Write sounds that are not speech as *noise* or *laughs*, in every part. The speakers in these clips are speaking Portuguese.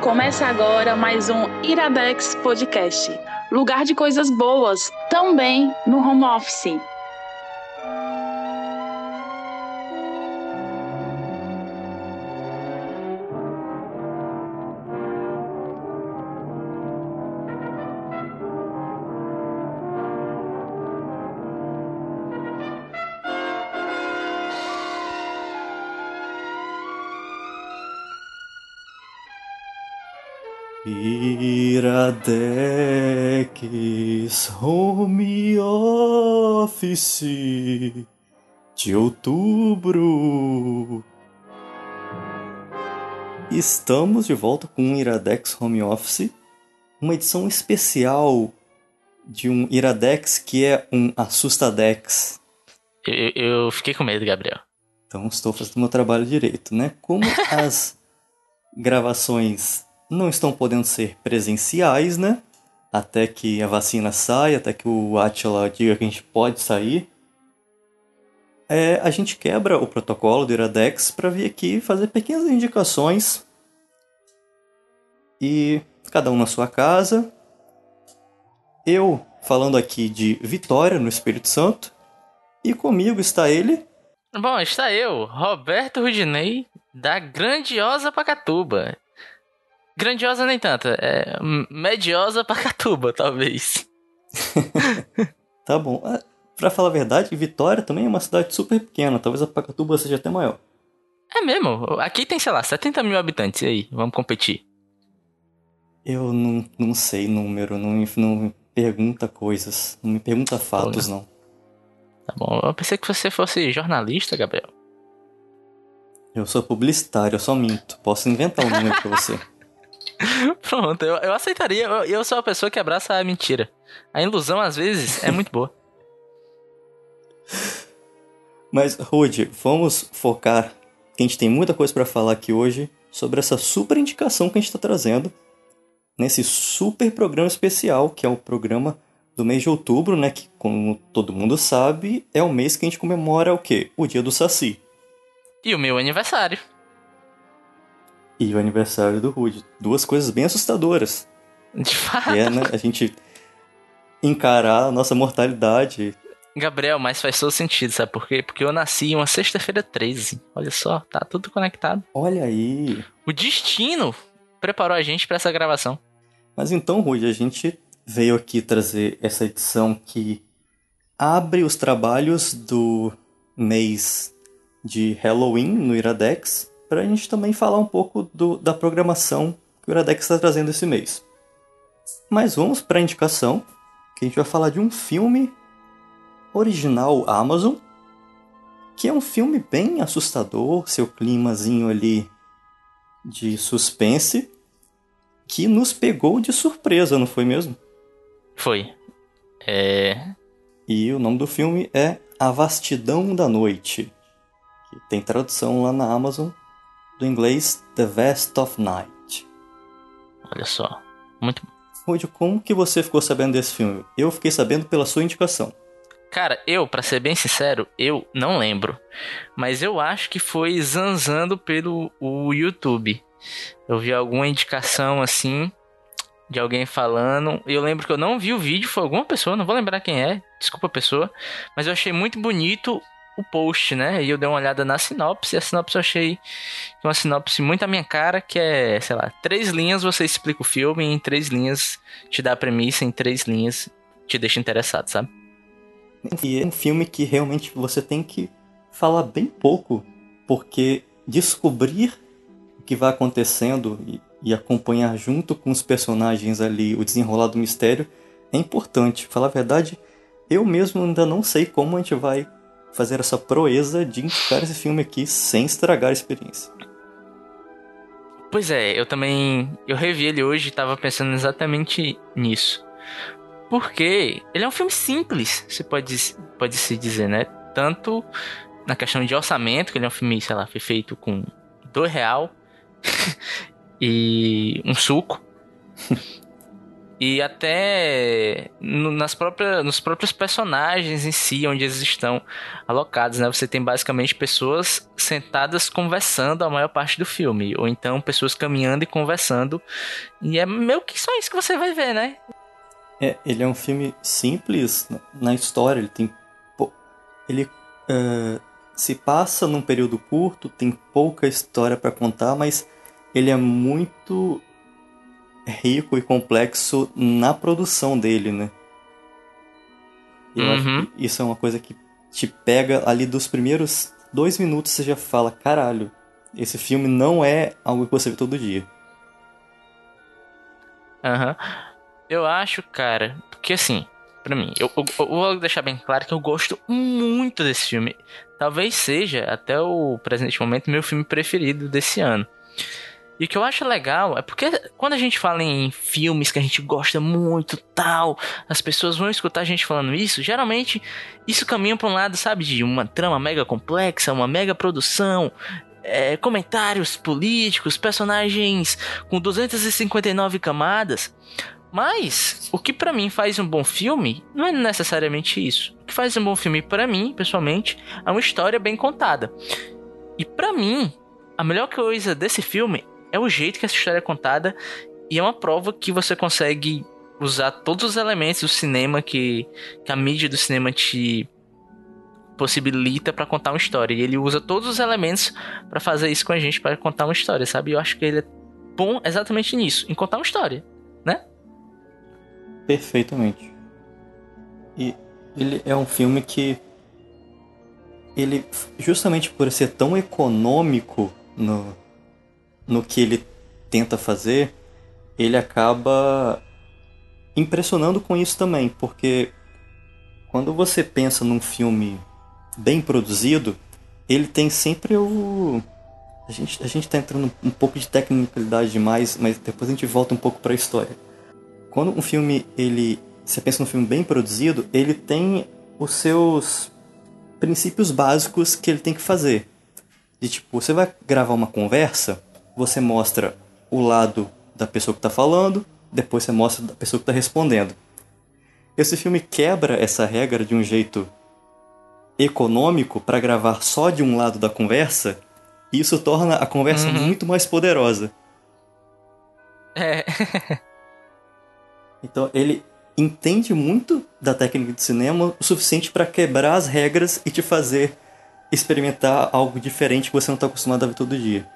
Começa agora mais um Iradex Podcast. Lugar de coisas boas, também no home office. Iradex Home Office de outubro. Estamos de volta com um Iradex Home Office, uma edição especial de um Iradex que é um Assustadex. Eu, eu fiquei com medo, Gabriel. Então estou fazendo meu trabalho direito, né? Como *laughs* as gravações não estão podendo ser presenciais, né? Até que a vacina saia, até que o Atila diga que a gente pode sair. É, a gente quebra o protocolo do Iradex para vir aqui fazer pequenas indicações. E cada um na sua casa. Eu falando aqui de Vitória, no Espírito Santo. E comigo está ele. Bom, está eu, Roberto Rudinei, da grandiosa Pacatuba. Grandiosa nem tanto, é mediosa pra Catuba, talvez. *laughs* tá bom. Ah, pra falar a verdade, Vitória também é uma cidade super pequena. Talvez a Pacatuba seja até maior. É mesmo? Aqui tem, sei lá, 70 mil habitantes. E aí, vamos competir? Eu não, não sei número, não, não me pergunta coisas. Não me pergunta fatos, não. Tá bom. Eu pensei que você fosse jornalista, Gabriel. Eu sou publicitário, eu só minto. Posso inventar um número pra você. *laughs* *laughs* Pronto, eu, eu aceitaria. Eu, eu sou a pessoa que abraça a mentira. A ilusão, às vezes, é muito boa. *laughs* Mas, Rude, vamos focar, que a gente tem muita coisa para falar aqui hoje sobre essa super indicação que a gente está trazendo nesse super programa especial, que é o programa do mês de outubro, né? Que, como todo mundo sabe, é o mês que a gente comemora o quê? O dia do Saci. E o meu aniversário e o aniversário do Rude. Duas coisas bem assustadoras. De fato. é, né, a gente encarar a nossa mortalidade. Gabriel, mas faz todo sentido, sabe por quê? Porque eu nasci em uma sexta-feira 13. Olha só, tá tudo conectado. Olha aí. O destino preparou a gente para essa gravação. Mas então, Rude, a gente veio aqui trazer essa edição que abre os trabalhos do mês de Halloween no Iradex para a gente também falar um pouco do, da programação que o Iradex está trazendo esse mês. Mas vamos para a indicação, que a gente vai falar de um filme original Amazon, que é um filme bem assustador, seu climazinho ali de suspense, que nos pegou de surpresa, não foi mesmo? Foi. É. E o nome do filme é A Vastidão da Noite, que tem tradução lá na Amazon do inglês The Vast of Night. Olha só, muito Rude, como que você ficou sabendo desse filme? Eu fiquei sabendo pela sua indicação. Cara, eu, para ser bem sincero, eu não lembro. Mas eu acho que foi zanzando pelo o YouTube. Eu vi alguma indicação assim de alguém falando. Eu lembro que eu não vi o vídeo, foi alguma pessoa, não vou lembrar quem é, desculpa a pessoa, mas eu achei muito bonito o post, né? E eu dei uma olhada na sinopse, e a sinopse eu achei uma sinopse muito a minha cara, que é, sei lá, três linhas você explica o filme, em três linhas te dá a premissa, em três linhas te deixa interessado, sabe? E é um filme que realmente você tem que falar bem pouco, porque descobrir o que vai acontecendo e, e acompanhar junto com os personagens ali o desenrolar do mistério é importante. Falar a verdade, eu mesmo ainda não sei como a gente vai fazer essa proeza de indicar esse filme aqui sem estragar a experiência. Pois é, eu também. Eu revi ele hoje e tava pensando exatamente nisso. Porque ele é um filme simples, você pode, pode se dizer, né? Tanto na questão de orçamento, que ele é um filme, sei lá, foi feito com dois real *laughs* e um suco. *laughs* E até nas próprias, nos próprios personagens em si, onde eles estão alocados, né? Você tem basicamente pessoas sentadas conversando a maior parte do filme. Ou então pessoas caminhando e conversando. E é meio que só isso que você vai ver, né? É, ele é um filme simples na história. Ele tem. Ele uh, se passa num período curto, tem pouca história para contar, mas ele é muito rico e complexo na produção dele, né? Eu uhum. acho que isso é uma coisa que te pega ali dos primeiros dois minutos, você já fala, caralho, esse filme não é algo que você vê todo dia. Aham. Uhum. Eu acho, cara, porque assim, para mim, eu, eu, eu, vou deixar bem claro que eu gosto muito desse filme. Talvez seja, até o presente momento, meu filme preferido desse ano. E o que eu acho legal é porque quando a gente fala em filmes que a gente gosta muito, tal, as pessoas vão escutar a gente falando isso, geralmente isso caminha para um lado, sabe, de uma trama mega complexa, uma mega produção, é, comentários políticos, personagens com 259 camadas. Mas o que para mim faz um bom filme não é necessariamente isso. O que faz um bom filme para mim, pessoalmente, é uma história bem contada. E para mim, a melhor coisa desse filme é o jeito que essa história é contada e é uma prova que você consegue usar todos os elementos do cinema que, que a mídia do cinema te possibilita para contar uma história. E ele usa todos os elementos para fazer isso com a gente, para contar uma história, sabe? Eu acho que ele é bom exatamente nisso, em contar uma história, né? Perfeitamente. E ele é um filme que ele justamente por ser tão econômico no, no que ele tenta fazer, ele acaba impressionando com isso também, porque quando você pensa num filme bem produzido, ele tem sempre o. A gente, a gente tá entrando um pouco de tecnicalidade demais, mas depois a gente volta um pouco para a história. Quando um filme, ele. Você pensa num filme bem produzido, ele tem os seus princípios básicos que ele tem que fazer. De tipo, você vai gravar uma conversa, você mostra o lado da pessoa que está falando, depois você mostra da pessoa que está respondendo. Esse filme quebra essa regra de um jeito econômico para gravar só de um lado da conversa, e isso torna a conversa uhum. muito mais poderosa. É. *laughs* então ele entende muito da técnica de cinema o suficiente para quebrar as regras e te fazer experimentar algo diferente que você não está acostumado a ver todo dia.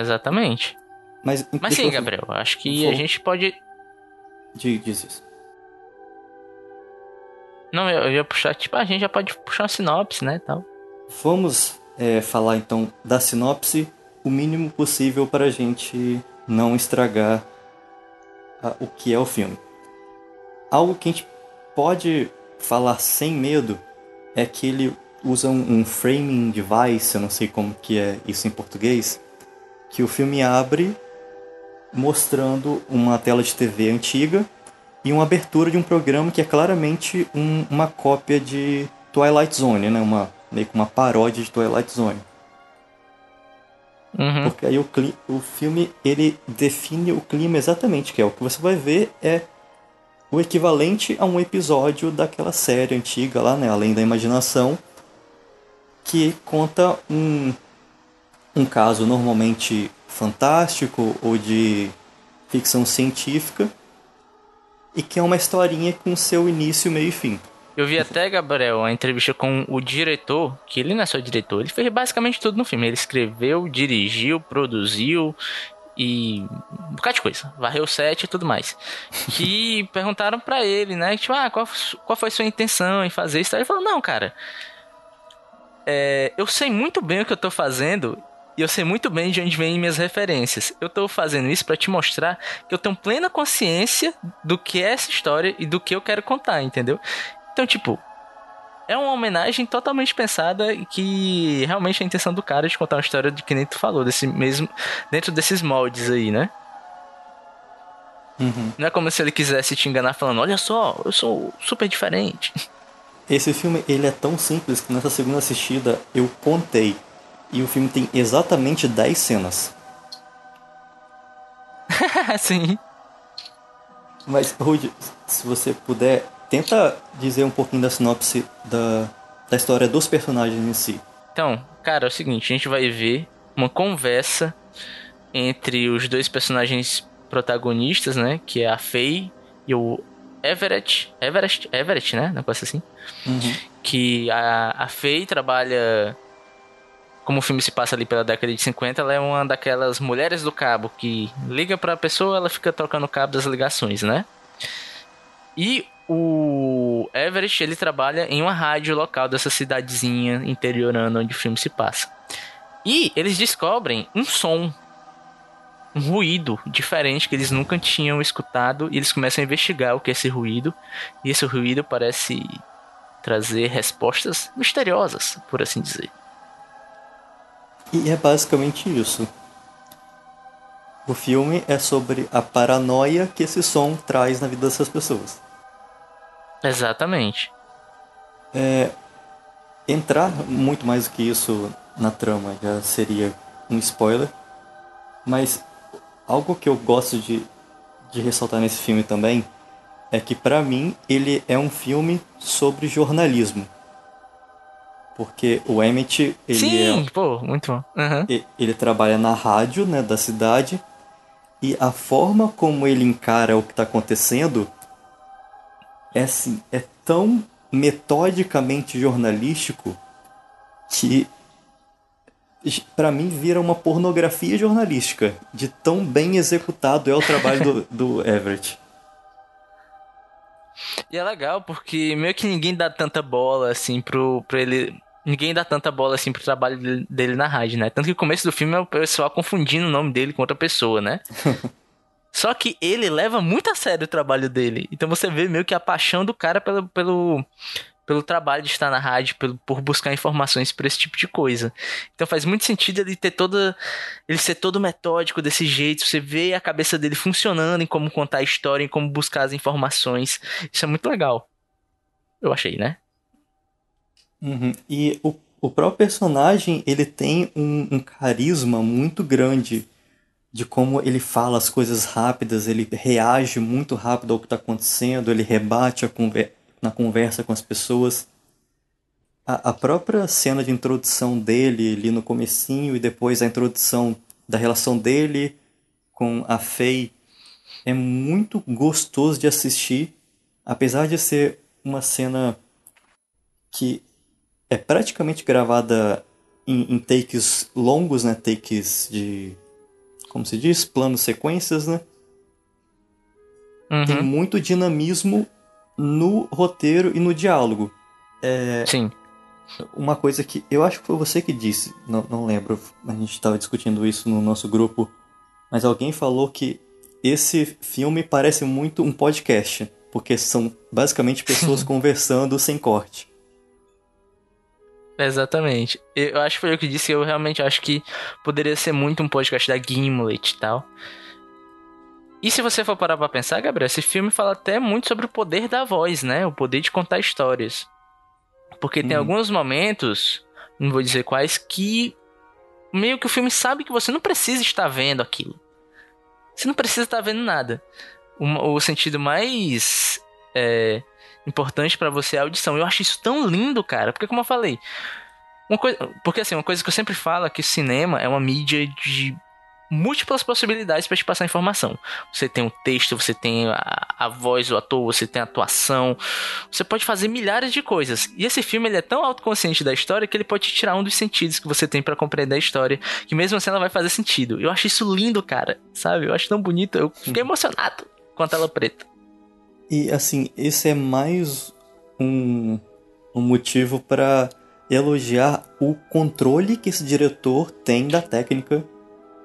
Exatamente. Mas, Mas sim, eu... Gabriel, acho que Vou... a gente pode. Diz isso. Não, eu ia puxar, tipo, a gente já pode puxar uma sinopse, né, tal. Vamos é, falar então da sinopse o mínimo possível para a gente não estragar a, o que é o filme. Algo que a gente pode falar sem medo é que ele usa um, um framing device, eu não sei como que é isso em português, que o filme abre mostrando uma tela de TV antiga e uma abertura de um programa que é claramente um, uma cópia de Twilight Zone, né? Uma, meio que uma paródia de Twilight Zone. Uhum. Porque aí o, o filme ele define o clima exatamente, que é o que você vai ver é o equivalente a um episódio daquela série antiga lá, né? Além da imaginação, que conta um um caso normalmente fantástico ou de ficção científica e que é uma historinha com seu início, meio e fim. Eu vi até, Gabriel, a entrevista com o diretor, que ele não é só diretor, ele fez basicamente tudo no filme. Ele escreveu, dirigiu, produziu e um bocado de coisa. Varreu o set e tudo mais. *laughs* Que perguntaram para ele, né? Tipo, ah, qual, qual foi a sua intenção em fazer isso? Ele falou, não, cara. É, eu sei muito bem o que eu tô fazendo e eu sei muito bem de onde vêm minhas referências. Eu tô fazendo isso para te mostrar que eu tenho plena consciência do que é essa história e do que eu quero contar, entendeu? Então, tipo, é uma homenagem totalmente pensada e que realmente é a intenção do cara de contar uma história de que nem tu falou, desse mesmo dentro desses moldes aí, né? Uhum. Não é como se ele quisesse te enganar falando, olha só, eu sou super diferente. Esse filme, ele é tão simples que nessa segunda assistida eu contei e o filme tem exatamente 10 cenas. *laughs* Sim. Mas, Rude, se você puder, tenta dizer um pouquinho da sinopse da, da história dos personagens em si. Então, cara, é o seguinte, a gente vai ver uma conversa entre os dois personagens protagonistas, né? Que é a Faye e o Everett. Everett, Everett, né? Negócio assim. Uhum. Que a, a Faye trabalha. Como o filme se passa ali pela década de 50, ela é uma daquelas mulheres do cabo que liga pra pessoa, ela fica trocando o cabo das ligações, né? E o Everett, ele trabalha em uma rádio local dessa cidadezinha interiorana onde o filme se passa. E eles descobrem um som, um ruído diferente que eles nunca tinham escutado e eles começam a investigar o que é esse ruído. E esse ruído parece trazer respostas misteriosas, por assim dizer. E é basicamente isso. O filme é sobre a paranoia que esse som traz na vida dessas pessoas. Exatamente. É, entrar muito mais do que isso na trama já seria um spoiler, mas algo que eu gosto de, de ressaltar nesse filme também é que para mim ele é um filme sobre jornalismo. Porque o Emmett, ele Sim, é, pô, muito bom. Uhum. e- ele trabalha na rádio, né, da cidade, e a forma como ele encara o que está acontecendo é assim, é tão metodicamente jornalístico que para mim vira uma pornografia jornalística de tão bem executado é o trabalho do, *laughs* do Everett. E é legal porque meio que ninguém dá tanta bola assim pro, pro ele. Ninguém dá tanta bola assim pro trabalho dele, dele na rádio, né? Tanto que o começo do filme é o pessoal confundindo o nome dele com outra pessoa, né? *laughs* Só que ele leva muito a sério o trabalho dele. Então você vê meio que a paixão do cara pelo, pelo, pelo trabalho de estar na rádio, pelo, por buscar informações por esse tipo de coisa. Então faz muito sentido ele ter toda. ele ser todo metódico desse jeito. Você vê a cabeça dele funcionando em como contar a história, em como buscar as informações. Isso é muito legal. Eu achei, né? Uhum. E o, o próprio personagem, ele tem um, um carisma muito grande de como ele fala as coisas rápidas, ele reage muito rápido ao que está acontecendo, ele rebate conver na conversa com as pessoas. A, a própria cena de introdução dele ali no comecinho e depois a introdução da relação dele com a Faye é muito gostoso de assistir, apesar de ser uma cena que é praticamente gravada em, em takes longos, né? Takes de. Como se diz? Planos sequências, né? Tem Uhum. muito dinamismo no roteiro e no diálogo. Sim. Uma coisa que eu acho que foi você que disse, não, não lembro, a gente estava discutindo isso no nosso grupo, mas alguém falou que esse filme parece muito um podcast, porque são basicamente pessoas *laughs* conversando sem corte. Exatamente. Eu acho que foi eu que disse, eu realmente acho que poderia ser muito um podcast da Gimlet e tal. E se você for parar pra pensar, Gabriel, esse filme fala até muito sobre o poder da voz, né? O poder de contar histórias. Porque tem Uhum. alguns momentos, não vou dizer quais, que meio que o filme sabe que você não precisa estar vendo aquilo. Você não precisa estar vendo nada. O, o sentido mais é, importante pra você é a audição. Eu acho isso tão lindo, cara. Porque, como eu falei, uma coisa, porque assim, uma coisa que eu sempre falo é que o cinema é uma mídia de múltiplas possibilidades para te passar informação. Você tem o texto, você tem a, a voz do ator, você tem a atuação, você pode fazer milhares de coisas. E esse filme ele é tão autoconsciente da história que ele pode te tirar um dos sentidos que você tem para compreender a história, que mesmo assim ela vai fazer sentido. Eu acho isso lindo, cara, sabe? Eu acho tão bonito, eu fiquei emocionado com a tela preta. E assim, esse é mais um, um motivo para elogiar o controle que esse diretor tem da técnica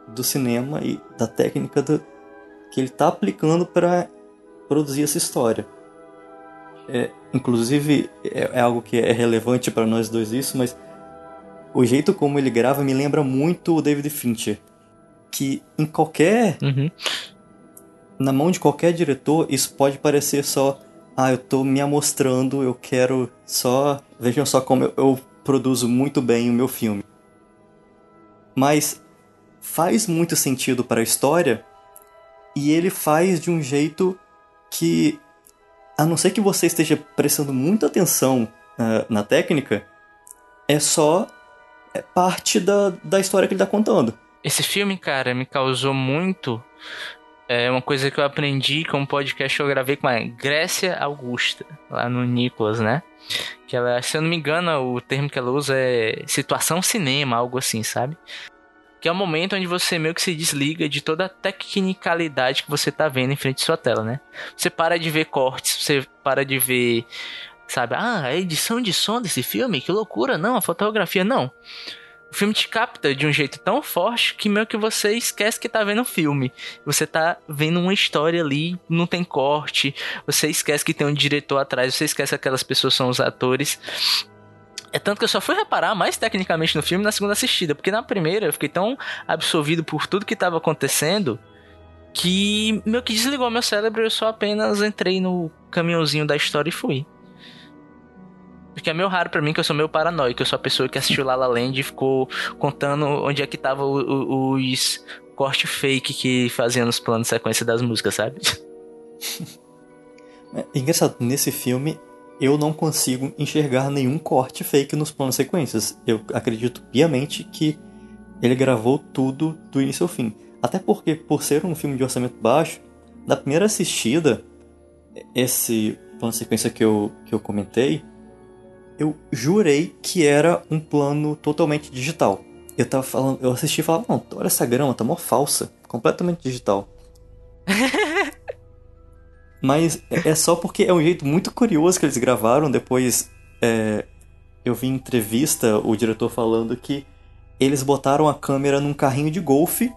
do cinema e da técnica do, que ele está aplicando para produzir essa história. É, inclusive, é, é algo que é relevante para nós dois isso, mas o jeito como ele grava me lembra muito o David Fincher. Que em qualquer Uhum. Na mão de qualquer diretor, isso pode parecer só, ah, eu tô me amostrando, eu quero só. Vejam só como eu, eu produzo muito bem o meu filme. Mas faz muito sentido para a história e ele faz de um jeito que, a não ser que você esteja prestando muita atenção uh, na técnica, é só é parte da, da história que ele está contando. Esse filme, cara, me causou muito. É uma coisa que eu aprendi com um podcast que eu gravei com a Grécia Augusta, lá no Nicolas, né? Que ela, se eu não me engano, o termo que ela usa é situação cinema, algo assim, sabe? Que é o momento onde você meio que se desliga de toda a tecnicalidade que você tá vendo em frente à sua tela, né? Você para de ver cortes, você para de ver, sabe? Ah, a edição de som desse filme, que loucura, não, a fotografia, não. O filme te capta de um jeito tão forte que meio que você esquece que tá vendo um filme. Você tá vendo uma história ali, não tem corte, você esquece que tem um diretor atrás, você esquece que aquelas pessoas são os atores. É tanto que eu só fui reparar mais tecnicamente no filme na segunda assistida, porque na primeira eu fiquei tão absorvido por tudo que estava acontecendo que meio que desligou meu cérebro e eu só apenas entrei no caminhãozinho da história e fui. Porque é meio raro para mim que eu sou meio paranoico, eu sou a pessoa que assistiu La La Land e ficou contando onde é que tava o, o, os corte fake que faziam nos planos de sequência das músicas, sabe? *laughs* É engraçado, nesse filme eu não consigo enxergar nenhum corte fake nos planos sequências. Eu acredito piamente que ele gravou tudo do início ao fim. Até porque, por ser um filme de orçamento baixo, na primeira assistida, esse plano sequência que eu, que eu comentei, eu jurei que era um plano totalmente digital. Eu tava falando, eu assisti e falava, não, olha essa grama, tá mó falsa, completamente digital. *laughs* Mas é só porque é um jeito muito curioso que eles gravaram. Depois é, eu vi em entrevista o diretor falando que eles botaram a câmera num carrinho de golfe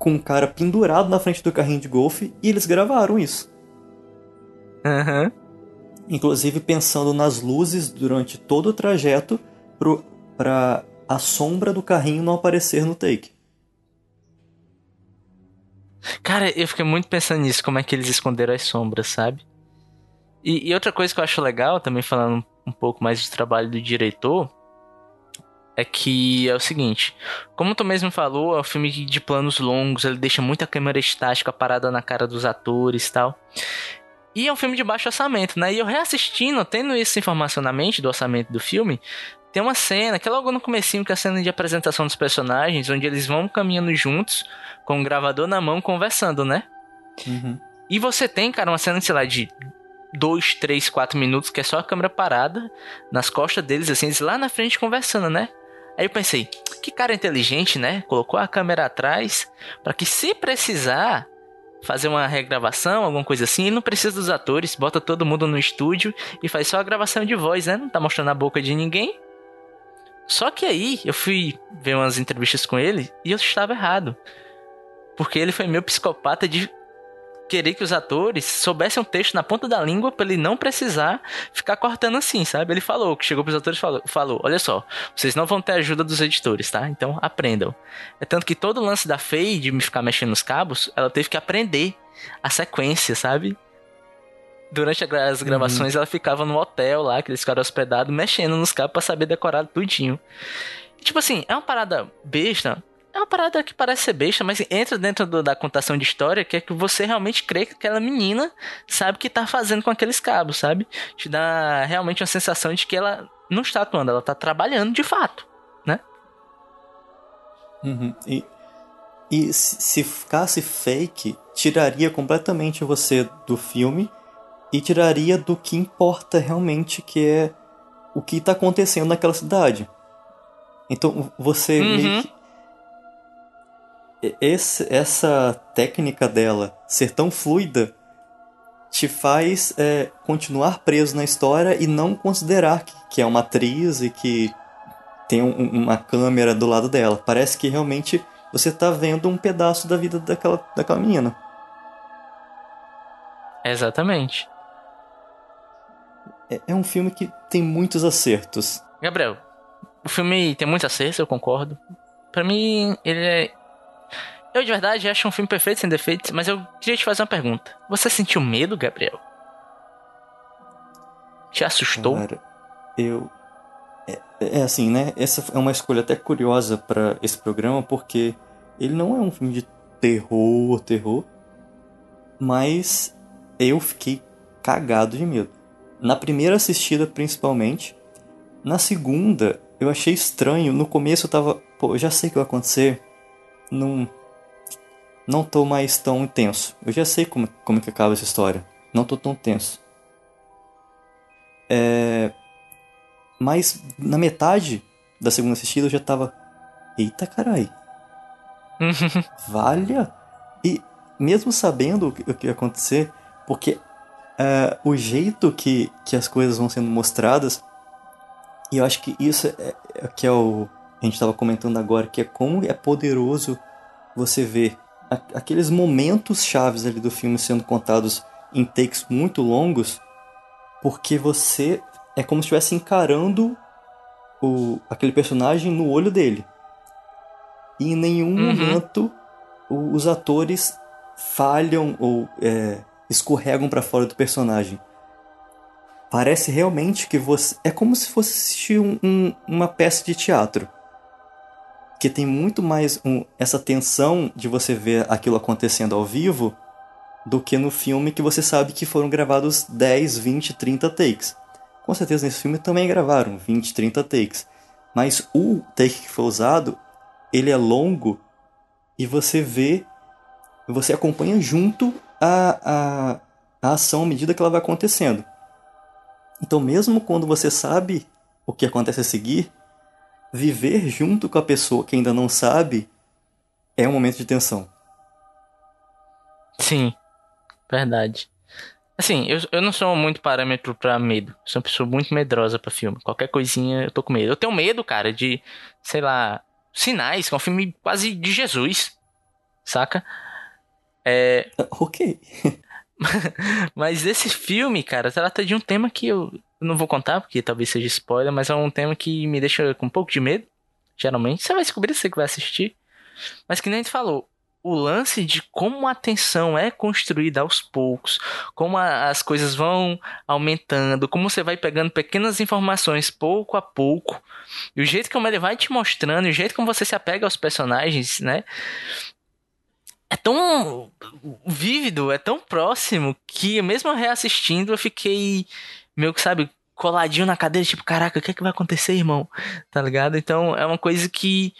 com um cara pendurado na frente do carrinho de golfe e eles gravaram isso. Uhum. Inclusive pensando nas luzes durante todo o trajeto para a sombra do carrinho não aparecer no take. Cara, eu fiquei muito pensando nisso, como é que eles esconderam as sombras, sabe? E, e outra coisa que eu acho legal, também falando um pouco mais do trabalho do diretor, é que é o seguinte, como tu mesmo falou, é um filme de planos longos, ele deixa muita câmera estática parada na cara dos atores e tal. E é um filme de baixo orçamento, né? E eu reassistindo, tendo essa informação na mente do orçamento do filme, tem uma cena, que é logo no comecinho, que é a cena de apresentação dos personagens, onde eles vão caminhando juntos, com o gravador na mão, conversando, né? Uhum. E você tem, cara, uma cena, sei lá, de dois, três, quatro minutos, que é só a câmera parada, nas costas deles, assim, eles lá na frente conversando, né? Aí eu pensei, que cara inteligente, né? Colocou a câmera atrás, para que se precisar fazer uma regravação, alguma coisa assim, ele não precisa dos atores, bota todo mundo no estúdio e faz só a gravação de voz, né? Não tá mostrando a boca de ninguém. Só que aí eu fui ver umas entrevistas com ele e eu estava errado. Porque ele foi meio psicopata de querer que os atores soubessem um texto na ponta da língua para ele não precisar ficar cortando assim, sabe? Ele falou, que chegou pros atores e falou, falou, olha só, vocês não vão ter ajuda dos editores, tá? Então aprendam. É tanto que todo o lance da Faye de me ficar mexendo nos cabos, ela teve que aprender a sequência, sabe? Durante as uhum. gravações uhum. ela ficava no hotel lá, que eles ficaram hospedados, mexendo nos cabos para saber decorar tudinho. E, tipo assim, é uma parada besta, uma parada que parece ser besta, mas entra dentro do, da contação de história, que é que você realmente crê que aquela menina sabe o que tá fazendo com aqueles cabos, sabe? Te dá realmente uma sensação de que ela não está atuando, ela tá trabalhando de fato, né? Uhum. E, e se ficasse fake, tiraria completamente você do filme e tiraria do que importa realmente, que é o que está acontecendo naquela cidade. Então você uhum. meio que esse, essa técnica dela ser tão fluida te faz é, continuar preso na história e não considerar que, que é uma atriz e que tem um, uma câmera do lado dela. Parece que realmente você está vendo um pedaço da vida daquela, daquela menina. Exatamente. É, é um filme que tem muitos acertos. Gabriel, o filme tem muitos acertos, eu concordo. Para mim, ele é eu de verdade acho um filme perfeito sem defeitos, mas eu queria te fazer uma pergunta. Você sentiu medo, Gabriel? Te assustou? Cara, eu. É, é assim, né? Essa é uma escolha até curiosa para esse programa, porque ele não é um filme de terror, terror, mas eu fiquei cagado de medo. Na primeira assistida, principalmente. Na segunda, eu achei estranho. No começo eu tava. Pô, eu já sei o que vai acontecer. Não. Não tô mais tão intenso. Eu já sei como, como que acaba essa história. Não tô tão tenso. É. Mas na metade da segunda assistida eu já tava. Eita carai. *laughs* Valha! E mesmo sabendo o que ia acontecer, porque é, o jeito que, que as coisas vão sendo mostradas, e eu acho que isso é, é que é o. A gente estava comentando agora, que é como é poderoso você ver aqueles momentos chaves ali do filme sendo contados em takes muito longos, porque você é como se estivesse encarando o, aquele personagem no olho dele. E em nenhum uhum. momento os atores falham ou é, escorregam para fora do personagem. Parece realmente que você. É como se fosse assistir um, um, uma peça de teatro. Que tem muito mais um, essa tensão de você ver aquilo acontecendo ao vivo do que no filme que você sabe que foram gravados 10, 20, 30 takes. Com certeza nesse filme também gravaram 20, 30 takes. Mas o take que foi usado, ele é longo e você vê você acompanha junto a, a, a ação à medida que ela vai acontecendo. Então, mesmo quando você sabe o que acontece a seguir, viver junto com a pessoa que ainda não sabe é um momento de tensão. Sim, verdade. Assim, eu, eu não sou muito parâmetro para medo. Sou uma pessoa muito medrosa para filme. Qualquer coisinha eu tô com medo. Eu tenho medo, cara, de, sei lá, sinais, que é um filme quase de Jesus. Saca? É. Ok. *laughs* mas esse filme, cara, trata de um tema que eu não vou contar, porque talvez seja spoiler, mas é um tema que me deixa com um pouco de medo. Geralmente. Você vai descobrir você que vai assistir. Mas que nem a gente falou, o lance de como a tensão é construída aos poucos, como a, as coisas vão aumentando, como você vai pegando pequenas informações pouco a pouco, e o jeito como ele vai te mostrando, e o jeito como você se apega aos personagens, né? é tão vívido, é tão próximo que mesmo reassistindo eu fiquei meio que, sabe, coladinho na cadeira, tipo, caraca, o que é que vai acontecer, irmão? Tá ligado? Então é uma coisa que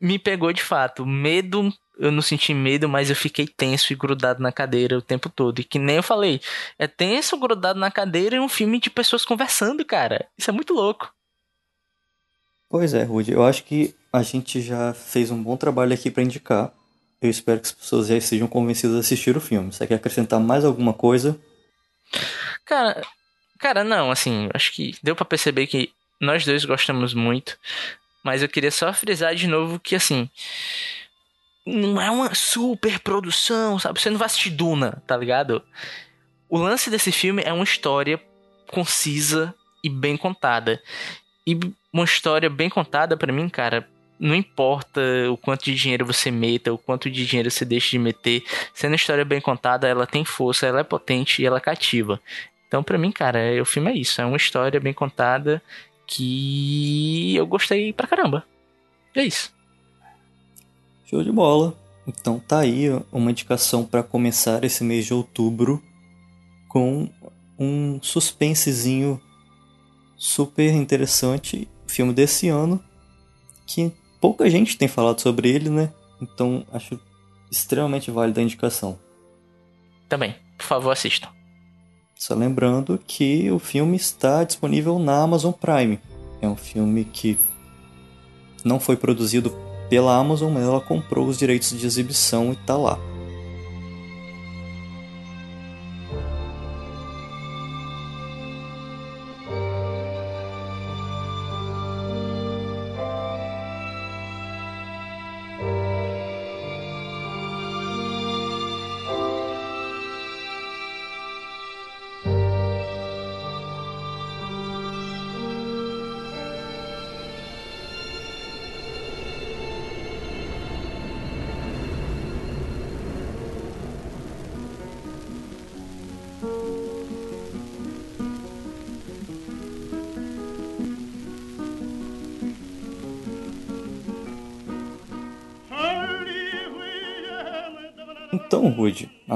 me pegou de fato. Medo, eu não senti medo, mas eu fiquei tenso e grudado na cadeira o tempo todo. E que nem eu falei, é tenso, grudado na cadeira e um filme de pessoas conversando, cara. Isso é muito louco. Pois é, Rudy, eu acho que a gente já fez um bom trabalho aqui para indicar eu espero que as pessoas já estejam convencidas a assistir o filme. Você quer acrescentar mais alguma coisa? Cara, cara, não, assim, acho que deu para perceber que nós dois gostamos muito, mas eu queria só frisar de novo que assim, não é uma super produção, sabe? Você não vai assistir Duna, tá ligado? O lance desse filme é uma história concisa e bem contada. E uma história bem contada para mim, cara, não importa o quanto de dinheiro você meta, o quanto de dinheiro você deixa de meter, sendo a história bem contada, ela tem força, ela é potente e ela cativa. Então, para mim, cara, o filme é isso, é uma história bem contada que eu gostei pra caramba. É isso. Show de bola. Então tá aí uma indicação para começar esse mês de outubro com um suspensezinho super interessante, filme desse ano que pouca gente tem falado sobre ele, né? Então acho extremamente válida a indicação. Também, por favor, assistam. Só lembrando que o filme está disponível na Amazon Prime. É um filme que não foi produzido pela Amazon, mas ela comprou os direitos de exibição e está lá.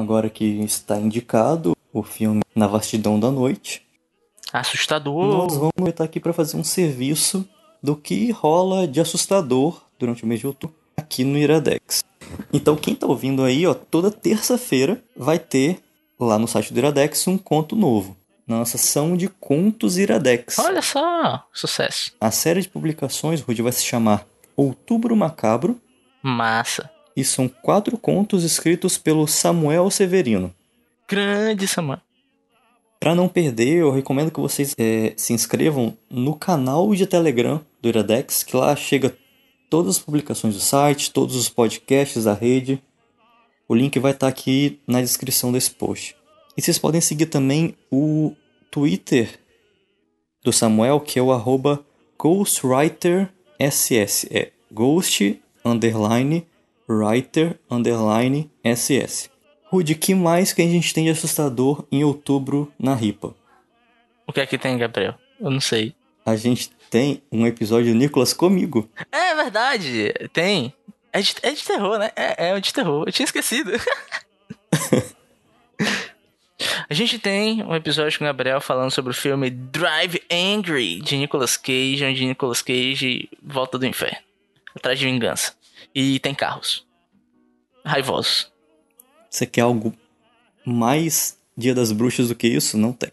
Agora que está indicado, o filme Na Vastidão da Noite. Assustador. Nós vamos estar aqui para fazer um serviço do que rola de assustador durante o mês de outubro aqui no Iradex. Então, quem tá ouvindo aí, ó, toda terça-feira vai ter lá no site do Iradex um conto novo. Na nossa ação de contos Iradex. Olha só, sucesso. A série de publicações, Rudy, vai se chamar Outubro Macabro. Massa. E são quatro contos escritos pelo Samuel Severino. Grande, Samuel. Para não perder, eu recomendo que vocês é, se inscrevam no canal de Telegram do Iradex, que lá chega todas as publicações do site, todos os podcasts da rede. O link vai estar tá aqui na descrição desse post. E vocês podem seguir também o Twitter do Samuel, que é o arroba GhostWriterSS. É Ghost underline Writer underline SS. Rude, que mais que a gente tem de assustador em outubro na RIPA? O que é que tem, Gabriel? Eu não sei. A gente tem um episódio do Nicolas comigo. É verdade, tem. É de, é de terror, né? É, é de terror. Eu tinha esquecido. *laughs* A gente tem um episódio com o Gabriel falando sobre o filme Drive Angry de Nicolas Cage, onde Nicolas Cage volta do inferno atrás de vingança. E tem carros raivosos. Você quer algo mais Dia das Bruxas do que isso? Não tem.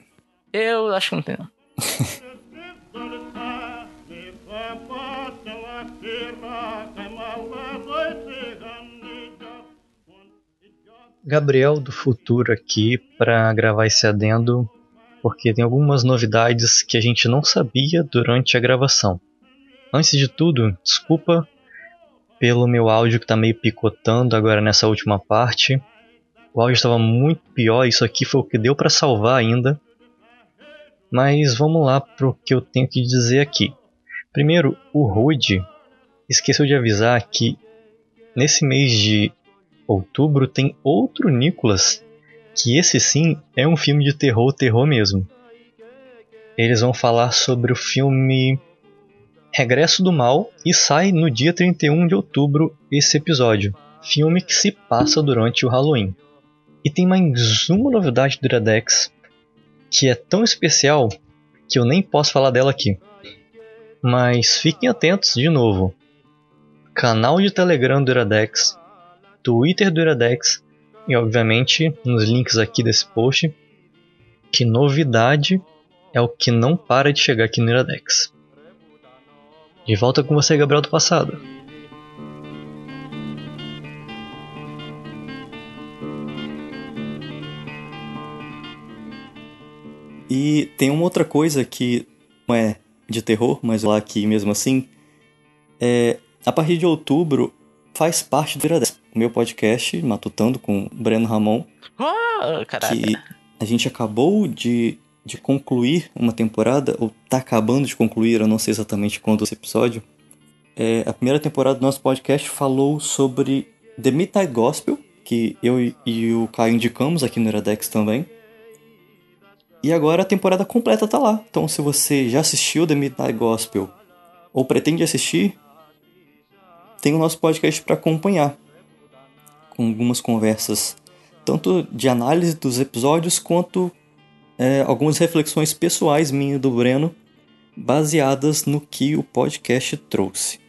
Eu acho que não tem, não. *laughs* Gabriel do futuro aqui para gravar esse adendo, porque tem algumas novidades que a gente não sabia durante a gravação. Antes de tudo, desculpa pelo meu áudio que está meio picotando agora nessa última parte. O áudio estava muito pior, isso aqui foi o que deu para salvar ainda. Mas vamos lá para o que eu tenho que dizer aqui. Primeiro, o Rude esqueceu de avisar que nesse mês de outubro tem outro Nicolas, que esse sim é um filme de terror, terror mesmo. Eles vão falar sobre o filme Regresso do Mal e sai no dia 31 de outubro esse episódio, filme que se passa durante o Halloween. E tem mais uma novidade do Iradex que é tão especial que eu nem posso falar dela aqui. Mas fiquem atentos de novo. Canal de Telegram do Iradex Twitter do Iradex e, obviamente, nos links aqui desse post, que novidade é o que não para de chegar aqui no Iradex. De volta com você, Gabriel do passado. E tem uma outra coisa que não é de terror, mas lá aqui mesmo assim. É, a partir de outubro faz parte do Iradex o meu podcast, Matutando, com Breno Ramon. Oh, que a gente acabou de, de concluir uma temporada, ou tá acabando de concluir, eu não sei exatamente quando esse episódio. É, a primeira temporada do nosso podcast falou sobre The Midnight Gospel, que eu e o Caio indicamos aqui no Iradex também. E agora a temporada completa tá lá. Então se você já assistiu The Midnight Gospel ou pretende assistir, tem o nosso podcast para acompanhar com algumas conversas, tanto de análise dos episódios quanto é, algumas reflexões pessoais minhas do Breno, baseadas no que o podcast trouxe.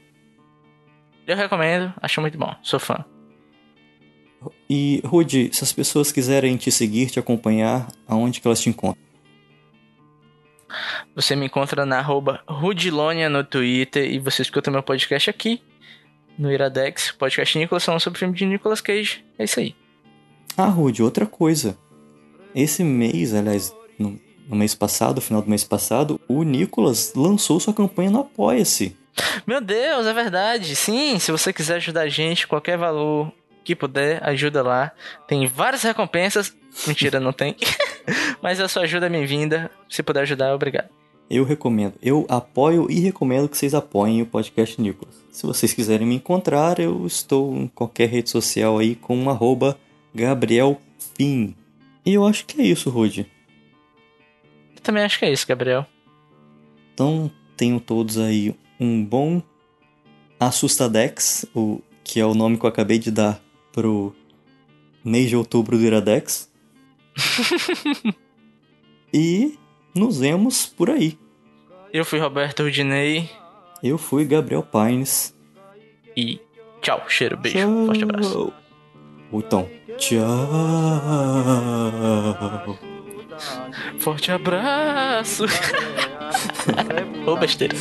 Eu recomendo, acho muito bom, sou fã. E, Rudy, se as pessoas quiserem te seguir, te acompanhar, aonde que elas te encontram? Você me encontra na arroba Rudilonia no Twitter e você escuta meu podcast aqui, no Iradex, podcast Nicolas, falando sobre o filme de Nicolas Cage. É isso aí. Ah, Rude, outra coisa. Esse mês, aliás, no, no mês passado, final do mês passado, o Nicolas lançou sua campanha no Apoia-se. Meu Deus, é verdade. Sim, se você quiser ajudar a gente, qualquer valor que puder, ajuda lá. Tem várias recompensas. Mentira, não tem. *laughs* Mas a sua ajuda é bem-vinda. Se puder ajudar, obrigado eu recomendo, eu apoio e recomendo que vocês apoiem o podcast Nicolas. Se vocês quiserem me encontrar, eu estou em qualquer rede social aí com arroba Gabriel Pim. E eu acho que é isso, Rude também acho que é isso, Gabriel. Então, tenho todos aí um bom Assustadex, o que é o nome que eu acabei de dar pro mês de outubro do Iradex. *laughs* e nos vemos por aí. Eu fui Roberto Rudinei. Eu fui Gabriel Paines. E tchau, cheiro, beijo, tchau. forte abraço. Ou então, tchau. Forte abraço. *laughs* Ô, besteira.